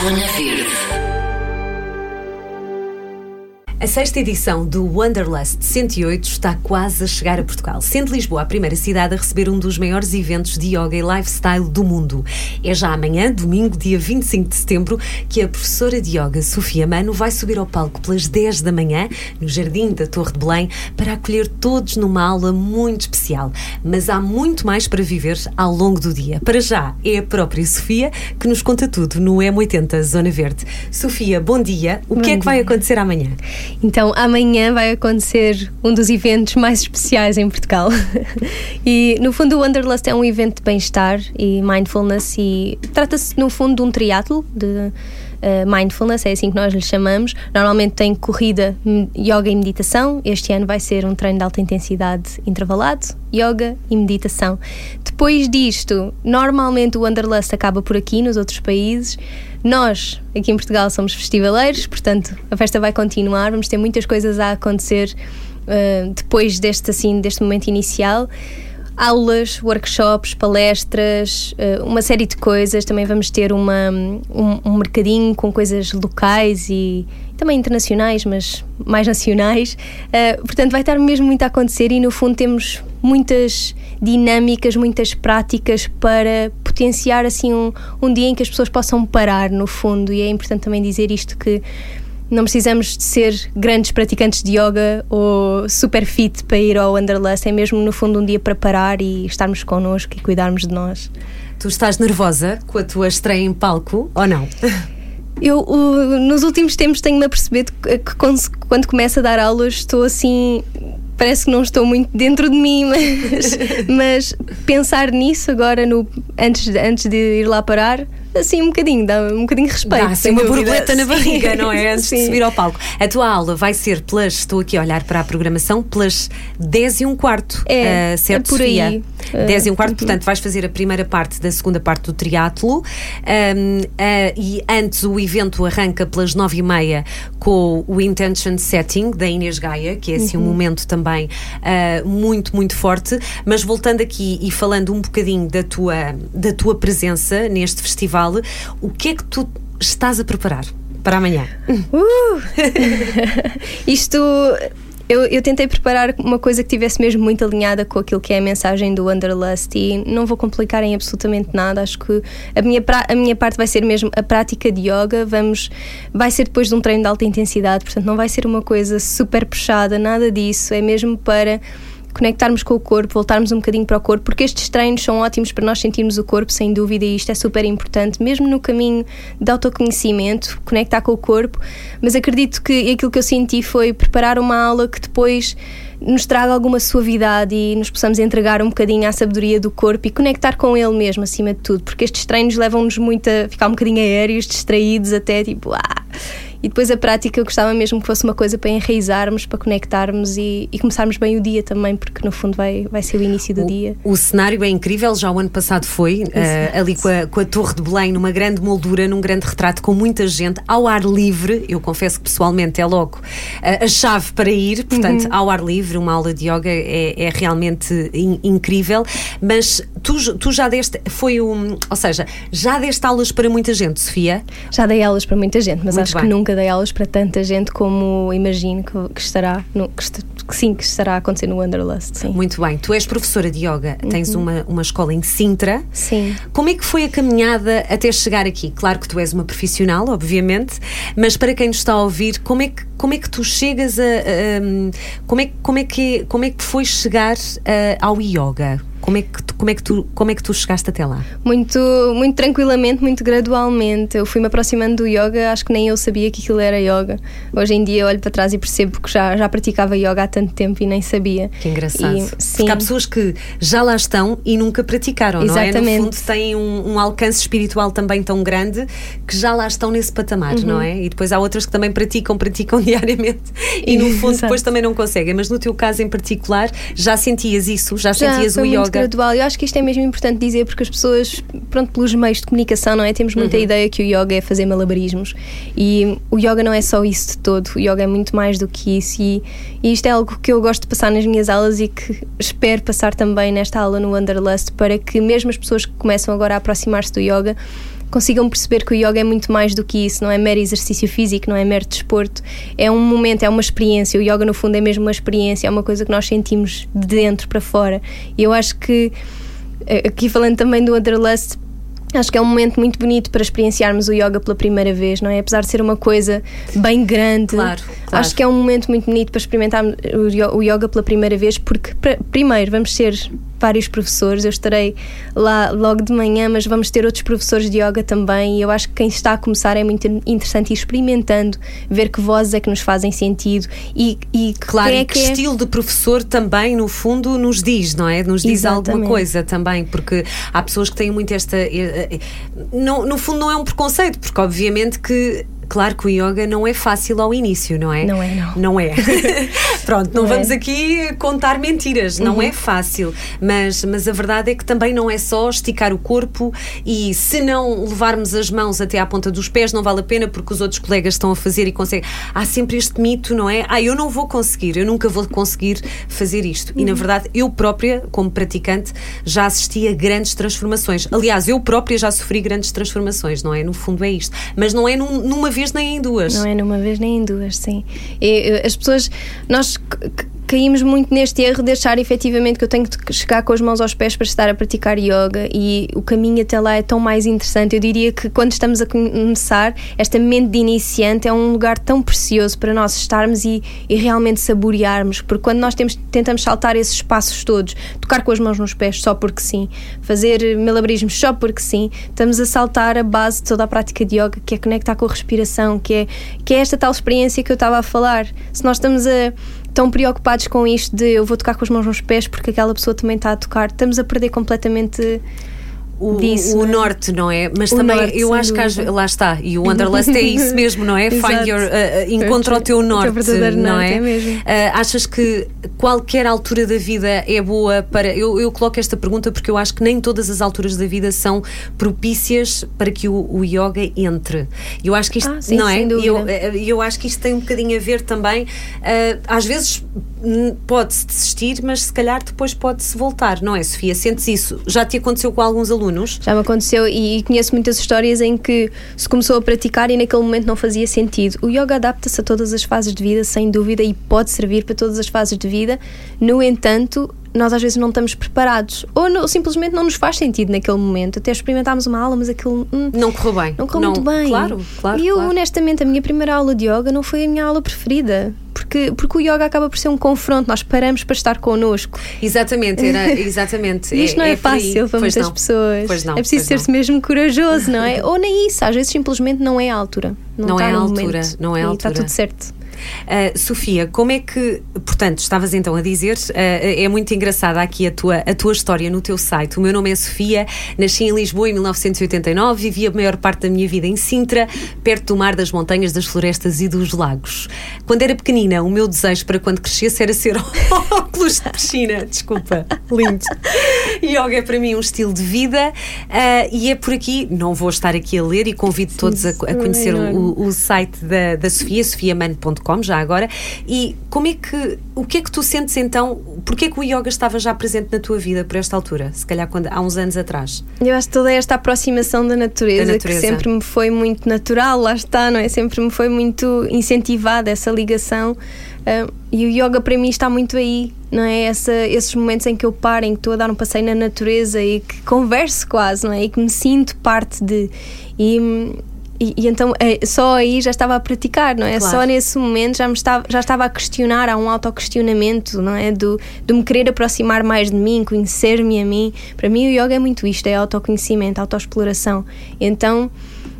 Zona Verde. A sexta edição do Wanderlust 108 está quase a chegar a Portugal, sendo Lisboa a primeira cidade a receber um dos maiores eventos de yoga e lifestyle do mundo. É já amanhã, domingo, dia 25 de setembro, que a professora de yoga Sofia Mano vai subir ao palco pelas 10 da manhã, no Jardim da Torre de Belém, para acolher todos numa aula muito especial. Mas há muito mais para viver ao longo do dia. Para já, é a própria Sofia que nos conta tudo no M80 Zona Verde. Sofia, bom dia. O bom que é que vai acontecer amanhã? Então, amanhã vai acontecer um dos eventos mais especiais em Portugal. e, no fundo, o Wanderlust é um evento de bem-estar e mindfulness e trata-se, no fundo, de um triatlo de uh, mindfulness, é assim que nós lhe chamamos. Normalmente tem corrida, m- yoga e meditação. Este ano vai ser um treino de alta intensidade intervalado, yoga e meditação. Depois disto, normalmente o Wanderlust acaba por aqui, nos outros países. Nós, aqui em Portugal, somos festivaleiros, portanto, a festa vai continuar, vamos ter muitas coisas a acontecer uh, depois deste, assim, deste momento inicial. Aulas, workshops, palestras, uh, uma série de coisas. Também vamos ter uma, um, um mercadinho com coisas locais e também internacionais, mas mais nacionais. Uh, portanto, vai estar mesmo muito a acontecer e, no fundo, temos muitas dinâmicas, muitas práticas para potenciar assim um, um dia em que as pessoas possam parar, no fundo. E é importante também dizer isto que não precisamos de ser grandes praticantes de yoga ou super fit para ir ao Wanderlust. É mesmo, no fundo, um dia para parar e estarmos connosco e cuidarmos de nós. Tu estás nervosa com a tua estreia em palco ou não? Eu, o- nos últimos tempos, tenho-me a perceber que, que quando, quando começo a dar aulas, estou assim. Parece que não estou muito dentro de mim, mas, mas pensar nisso agora, no, antes, de- antes de ir lá parar, assim um bocadinho, dá um bocadinho de respeito. Dá assim uma dúvida. borboleta na barriga, não é? Antes de subir ao palco. A tua aula vai ser pelas, estou aqui a olhar para a programação, pelas 10 e um quarto. É, ah, certo, é por Sofia? aí. 10 e um quarto, uhum. portanto, vais fazer a primeira parte da segunda parte do triatlo. Ahm, ah, e antes o evento arranca pelas 9 e meia com o Intention Setting da Inês Gaia, que é assim um momento também ah, muito, muito forte. Mas voltando aqui e falando um bocadinho da tua, da tua presença neste festival, o que é que tu estás a preparar para amanhã? Uh! Isto. Eu, eu tentei preparar uma coisa que tivesse mesmo muito alinhada com aquilo que é a mensagem do Wanderlust e não vou complicar em absolutamente nada. Acho que a minha, a minha parte vai ser mesmo a prática de yoga. Vamos, vai ser depois de um treino de alta intensidade, portanto, não vai ser uma coisa super puxada, nada disso. É mesmo para conectarmos com o corpo, voltarmos um bocadinho para o corpo, porque estes treinos são ótimos para nós sentirmos o corpo, sem dúvida, e isto é super importante, mesmo no caminho de autoconhecimento, conectar com o corpo. Mas acredito que aquilo que eu senti foi preparar uma aula que depois nos traga alguma suavidade e nos possamos entregar um bocadinho à sabedoria do corpo e conectar com ele mesmo, acima de tudo, porque estes treinos levam-nos muito a ficar um bocadinho aéreos, distraídos, até tipo, ah! E depois a prática eu gostava mesmo que fosse uma coisa para enraizarmos, para conectarmos e, e começarmos bem o dia também, porque no fundo vai, vai ser o início do dia. O cenário é incrível, já o ano passado foi, eh, ali com a, com a Torre de Belém, numa grande moldura, num grande retrato, com muita gente, ao ar livre. Eu confesso que pessoalmente é logo eh, a chave para ir, portanto, Uhum. ao ar livre, uma aula de yoga é, é realmente in- incrível. Mas tu, tu já deste, foi um, ou seja, já deste aulas para muita gente, Sofia? Já dei aulas para muita gente, mas Muito acho bem. que nunca dei aulas para tanta gente como imagino que, que estará, no, que, que sim, que estará a acontecer no Wanderlust. Sim. Muito bem, tu és professora de yoga, tens Uhum. uma, uma escola em Sintra. Sim. Como é que foi a caminhada até chegar aqui? Claro que tu és uma profissional, obviamente, mas para quem nos está a ouvir, como é que, como é que tu chegas a. a- um, como, é, que- como, é que, como é que foi chegar uh, ao yoga? Como é, que tu, como, é que tu, como é que tu chegaste até lá? Muito, muito tranquilamente, muito gradualmente. Eu fui-me aproximando do yoga, acho que nem eu sabia que aquilo era yoga. Hoje em dia olho para trás e percebo que já, já praticava yoga há tanto tempo e nem sabia. Que engraçado. E, sim. Porque há pessoas que já lá estão e nunca praticaram, não é? No Exatamente. fundo, têm um, um alcance espiritual também tão grande que já lá estão nesse patamar, Uhum. não é? E depois há outras que também praticam, praticam diariamente e no fundo Exato. depois também não conseguem. Mas no teu caso em particular, já sentias isso? Já, Já, sentias o yoga? Gradual. Eu acho que isto é mesmo importante dizer porque as pessoas, pronto, pelos meios de comunicação, não é? Temos muita Uhum. ideia que o yoga é fazer malabarismos e o yoga não é só isso de todo. O yoga é muito mais do que isso e, e isto é algo que eu gosto de passar nas minhas aulas e que espero passar também nesta aula no Wanderlust para que mesmo as pessoas que começam agora a aproximar-se do yoga consigam perceber que o yoga é muito mais do que isso, não é mero exercício físico, não é mero desporto, é um momento, é uma experiência. O yoga, no fundo, é mesmo uma experiência, é uma coisa que nós sentimos de dentro para fora. E eu acho que, eh, aqui falando também do Wanderlust, Acho que é um momento muito bonito para experienciarmos o yoga pela primeira vez, não é? Apesar de ser uma coisa bem grande, claro, claro. acho que é um momento muito bonito para experimentarmos o yoga pela primeira vez, porque primeiro vamos ser vários professores. Eu estarei lá logo de manhã, mas vamos ter outros professores de yoga também. E eu acho que quem está a começar é muito interessante ir experimentando, ver que vozes é que nos fazem sentido e, e claro, é que, estilo de professor também, no fundo, nos diz, não é? Nos diz Exatamente. alguma coisa também, porque há pessoas que têm muito esta. Eh, eh, no fundo, não é um preconceito, porque obviamente que Claro que o yoga não é fácil ao início, não é? Não é, não. Não é. Pronto, não, não vamos é. aqui contar mentiras, uhum. não é fácil. Mas, mas a verdade é que também não é só esticar o corpo e se não levarmos as mãos até à ponta dos pés, não vale a pena porque os outros colegas estão a fazer e conseguem. Há sempre este mito, não é? Ah, eu não vou conseguir, eu nunca vou conseguir fazer isto. Uhum. E na uhum. verdade, eu própria, como praticante, já assisti a grandes transformações. Aliás, eu própria já sofri grandes transformações, não é? No fundo é isto. Mas não é num, numa vez nem em duas. Não é numa vez nem em duas, sim. E, as pessoas, nós caímos muito neste erro de achar efetivamente que eu tenho que chegar com as mãos aos pés para estar a praticar yoga e o caminho até lá é tão mais interessante. Eu diria que quando estamos a começar, esta mente de iniciante é um lugar tão precioso para nós estarmos e, e realmente saborearmos, porque quando nós temos, tentamos saltar esses espaços todos, tocar com as mãos nos pés só porque sim, fazer malabarismos só porque sim, estamos a saltar a base de toda a prática de yoga, que é conectar com a respiração, que é, que é esta tal experiência que eu estava a falar. Se nós estamos a tão preocupados com isto de eu vou tocar com as mãos nos pés porque aquela pessoa também está a tocar, estamos a perder completamente o, disso, o norte, não é? Mas também norte, eu acho que lá está, e o Wanderlust é isso mesmo, não é? Find your, uh, encontra o teu norte, o não é? é mesmo. Uh, achas que qualquer altura da vida é boa para. Eu, eu coloco esta pergunta porque eu acho que nem todas as alturas da vida são propícias para que o, o yoga entre. Eu acho que isto, ah, sim, não é? Eu, eu acho que isto tem um bocadinho a ver também, uh, às vezes pode-se desistir, mas se calhar depois pode-se voltar, não é, Sofia? Sentes isso? Já te aconteceu com alguns alunos? Já me aconteceu e conheço muitas histórias em que se começou a praticar e naquele momento não fazia sentido. O yoga adapta-se a todas as fases de vida, sem dúvida, e pode servir para todas as fases de vida. No entanto, nós às vezes não estamos preparados ou, não, simplesmente não nos faz sentido naquele momento. Até experimentámos uma aula, mas aquilo hum, não correu bem. Não correu não, muito bem. Claro, claro. E eu, claro. honestamente, a minha primeira aula de yoga não foi a minha aula preferida. Porque, porque o yoga acaba por ser um confronto, nós paramos para estar connosco. Exatamente, era, exatamente. e isto é, não é, é fácil para muitas não. pessoas. Pois não, é preciso ser-se mesmo corajoso, não é? Ou nem isso, às vezes simplesmente não é a altura. Não, não é a altura, momento. não é a altura. E está tudo certo. Uh, Sofia, como é que, portanto, estavas então a dizer, uh, é muito engraçada aqui a tua, a tua história no teu site. O meu nome é Sofia, nasci em Lisboa em 1989, vivi a maior parte da minha vida em Sintra, perto do mar, das montanhas, das florestas e dos lagos. Quando era pequenina, o meu desejo para quando crescesse era ser óculos de piscina. Desculpa, lindo. Yoga é para mim um estilo de vida uh, e é por aqui, não vou estar aqui a ler e convido todos a, a conhecer o, o, site da, da Sofia, sofiamano.com já agora. E como é que, o que é que tu sentes então, porque é que o yoga estava já presente na tua vida por esta altura, se calhar quando, há uns anos atrás? Eu acho que toda esta aproximação da natureza, da natureza, que sempre me foi muito natural, lá está, não é? Sempre me foi muito incentivada essa ligação. Uh, e o yoga para mim está muito aí, não é? Essa, esses momentos em que eu paro, em que estou a dar um passeio na natureza e que converso quase, não é? E que me sinto parte de. E, e, e, então é, só aí já estava a praticar, não é? Claro. Só nesse momento já, me estava, já estava a questionar, há um autoquestionamento, não é? Do, de me querer aproximar mais de mim, conhecer-me a mim. Para mim, o yoga é muito isto: é autoconhecimento, autoexploração. Então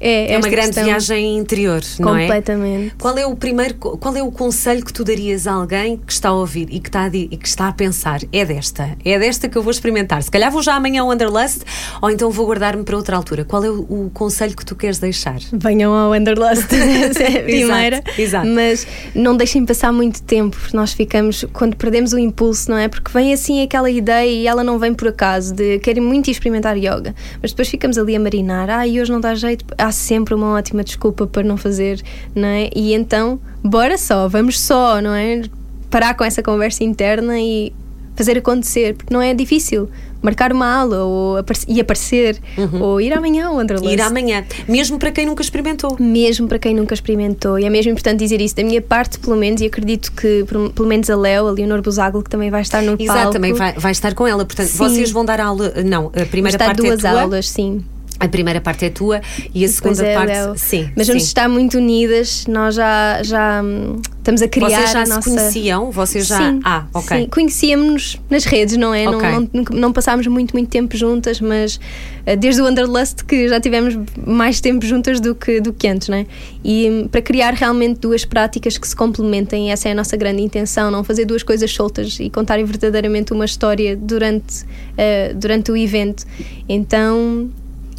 é, é uma grande questão... viagem interior, não é? Completamente. Qual é o primeiro, qual é o conselho que tu darias a alguém que está a ouvir e que está a, e que está a pensar? É desta, é desta que eu vou experimentar. Se calhar vou já amanhã ao Wanderlust ou então vou guardar-me para outra altura. Qual é o, o, conselho que tu queres deixar? Venham ao Wanderlust, é a primeira. exato, exato. Mas não deixem passar muito tempo, porque nós ficamos, quando perdemos o impulso, não é? Porque vem assim aquela ideia e ela não vem por acaso de querem muito experimentar yoga, mas depois ficamos ali a marinar. Ah, e hoje não dá jeito. Há há sempre uma ótima desculpa para não fazer, não é? E então, bora só, vamos só, não é? Parar com essa conversa interna e fazer acontecer, porque não é difícil marcar uma aula ou aparecer, e aparecer uhum. ou ir amanhã ao Wanderlust. Ir amanhã, mesmo para quem nunca experimentou. Mesmo para quem nunca experimentou. E é mesmo importante dizer isso da minha parte, pelo menos, e acredito que pelo menos a Léo, a Leonor Busago, que também vai estar no Exato, palco. Exato, também vai, vai estar com ela. Portanto, sim. vocês vão dar aula. Não, a primeira parte duas é tua. aulas, sim. A primeira parte é tua e a segunda é parte. Léo. Sim. Mas vamos sim. estar muito unidas, nós já, já hum, estamos a criar. Vocês já a se nossa... conheciam? Vocês já. Sim, ah, ok. Sim, conhecíamos-nos nas redes, não é? Okay. Não, não, não, passámos muito, muito tempo juntas, mas eh, desde o Wanderlust que já tivemos mais tempo juntas do que, do que antes, não é? E hum, para criar realmente duas práticas que se complementem, essa é a nossa grande intenção, não fazer duas coisas soltas e contarem verdadeiramente uma história durante, uh, durante o evento. Então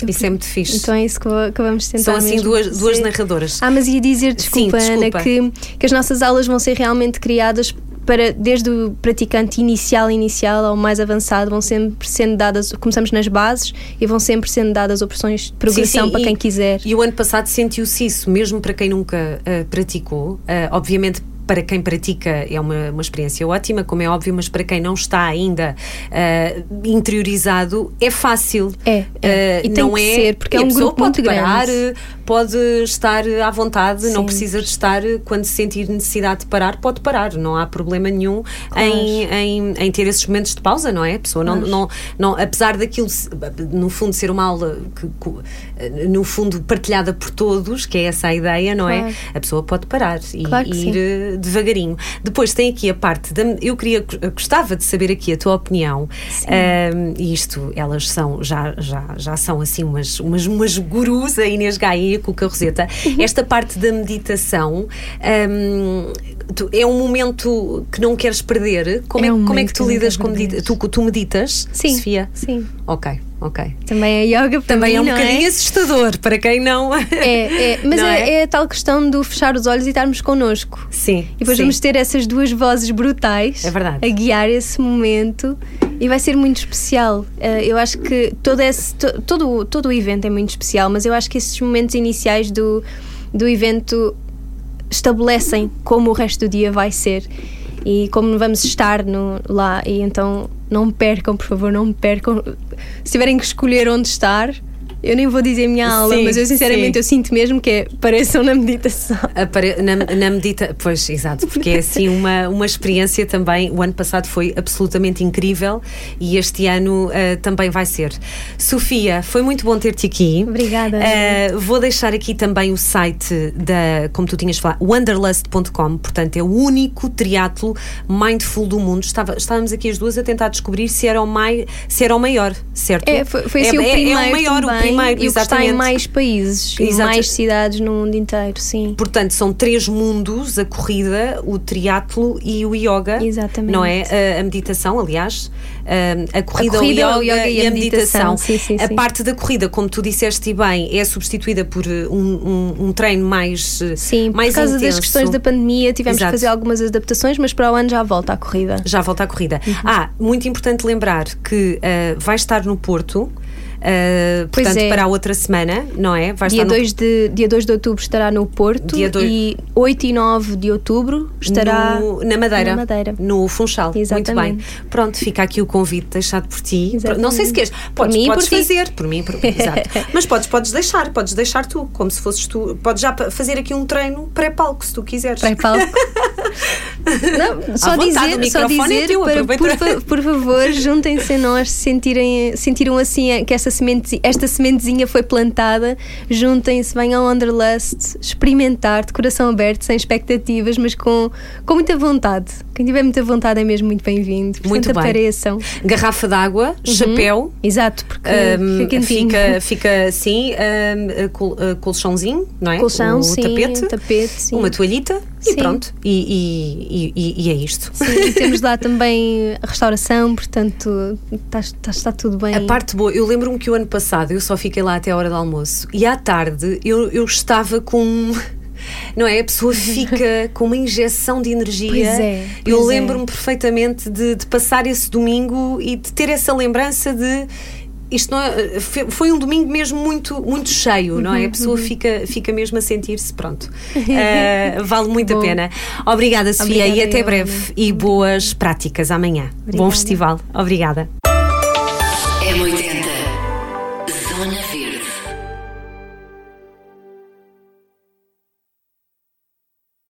isso é muito fixe. Então é isso que, que vamos tentar. São assim duas, duas narradoras. Ah, mas ia dizer, desculpa, Sim, desculpa. Ana, que, que as nossas aulas vão ser realmente criadas para, desde o praticante inicial, inicial ao mais avançado, vão sempre sendo dadas, começamos nas bases e vão sempre sendo dadas opções de progressão sim, sim. para e, quem quiser. E o ano passado sentiu-se isso, mesmo para quem nunca uh, praticou, uh, obviamente para quem pratica é uma, uma experiência ótima, como é óbvio, mas para quem não está ainda uh, interiorizado é fácil. É, é. Uh, e tem não que é, ser, porque é um grupo pode muito parar, grande. pode estar à vontade, Sim. não precisa de estar, quando sentir necessidade de parar, pode parar, não há problema nenhum claro. em, em, em, ter esses momentos de pausa, não é? A pessoa não, não, não, apesar daquilo, no fundo, ser uma aula que, no fundo, partilhada por todos, que é essa a ideia, não claro. é? A pessoa pode parar e, e ir devagarinho. Depois tem aqui a parte da. Eu queria, gostava de saber aqui a tua opinião. Um, e isto, elas são, já, já, já são assim umas, umas, umas gurus, a Inês Gaia e a Cuca Roseta. Esta parte da meditação um, é um momento que não queres perder. Como é, um como é que tu lidas com medita tu, tu meditas, Sim. Sofia? Sim. Ok. Ok. Também é yoga para Também mim, é um não bocadinho é? assustador para quem não. É, é mas Não é, é? é a tal questão do fechar os olhos e estarmos connosco. Sim. E depois sim. vamos ter essas duas vozes brutais É verdade. a guiar esse momento e vai ser muito especial. Uh, eu acho que todo, esse, to, todo, todo o evento é muito especial, mas eu acho que esses momentos iniciais do, do evento estabelecem como o resto do dia vai ser e como vamos estar no, lá. E então não me percam, por favor, não me percam. Se tiverem que escolher onde estar, eu nem vou dizer a minha aula, Sim, mas eu sinceramente sim. eu sinto mesmo que é, pareçam na meditação. Apare- Na, na medita pois exato, porque é assim uma, uma experiência também. O ano passado foi absolutamente incrível e este ano uh, também vai ser. Sofia, foi muito bom ter-te aqui. Obrigada. Uh, vou deixar aqui também o site da, como tu tinhas falado, wanderlust.com, portanto é o único triatlo mindful do mundo. Estava, estávamos aqui as duas a tentar descobrir se era o, mai, se era o maior, certo? É, foi, foi assim é, o é- primeiro é o maior, também, o primeiro, e o que está em mais países, em mais cidades no mundo inteiro, sim. Portanto, são três mundos: a corrida, o triatlo e o yoga. Exatamente. Não é? A, a meditação, aliás. A, a corrida, corrida, o, yoga e a, meditação. Sim, sim, a sim. parte da corrida, como tu disseste bem, é substituída por uh, um, um, um treino mais, uh, Sim, mais por causa intenso. das questões da pandemia tivemos Exato. que fazer algumas adaptações, mas para o ano já volta à corrida. Já volta à corrida. Uhum. Ah, muito importante lembrar que uh, vai estar no Porto. Uh, Pois portanto, é. para a outra semana, não é? Vai Dia no 2, de, dia 2 de outubro estará no Porto Dia dois- e 8 e 9 de outubro estará no- na Madeira. na Madeira. No Funchal. Exatamente. Muito bem. Pronto, fica aqui o convite deixado por ti. Exatamente. Não sei se queres. Podes, mim e podes por ti. fazer. Por mim, por, exato. Mas podes, podes deixar, podes deixar tu, como se fosses tu. Podes já fazer aqui um treino pré-palco, se tu quiseres. pré-palco. Não, só dizer, só é dizer teu, para, por, por favor, juntem-se a nós, se sentirem, sentiram assim que esta, semente, esta sementezinha foi plantada, juntem-se, venham ao Wanderlust, experimentar de coração aberto, sem expectativas, mas com, com muita vontade. Quem tiver muita vontade é mesmo muito bem-vindo. Muito bem. apareçam. Garrafa d'água, chapéu. Exato, porque hum, fica fica, fica assim, col- uh, colchãozinho, não é? Colchão, o sim, tapete, tapete, sim. uma toalhita e Sim. pronto. E, e- e- e é isto. Sim, temos lá também a restauração, portanto está, está, está tudo bem. A parte boa, eu lembro-me que o ano passado eu só fiquei lá até a hora do almoço e à tarde eu, eu estava com. Não é? A pessoa fica com uma injeção de energia. Pois é, eu pois é. lembro-me perfeitamente de, de passar esse domingo e de ter essa lembrança de isto é, foi um domingo mesmo muito, muito cheio, não é? A pessoa uhum. fica, fica mesmo a sentir-se, pronto. Uh, vale muito Bom. a pena. Obrigada, Sofia, Obrigada, e até breve. E boas práticas amanhã. Obrigada. Bom festival. Obrigada.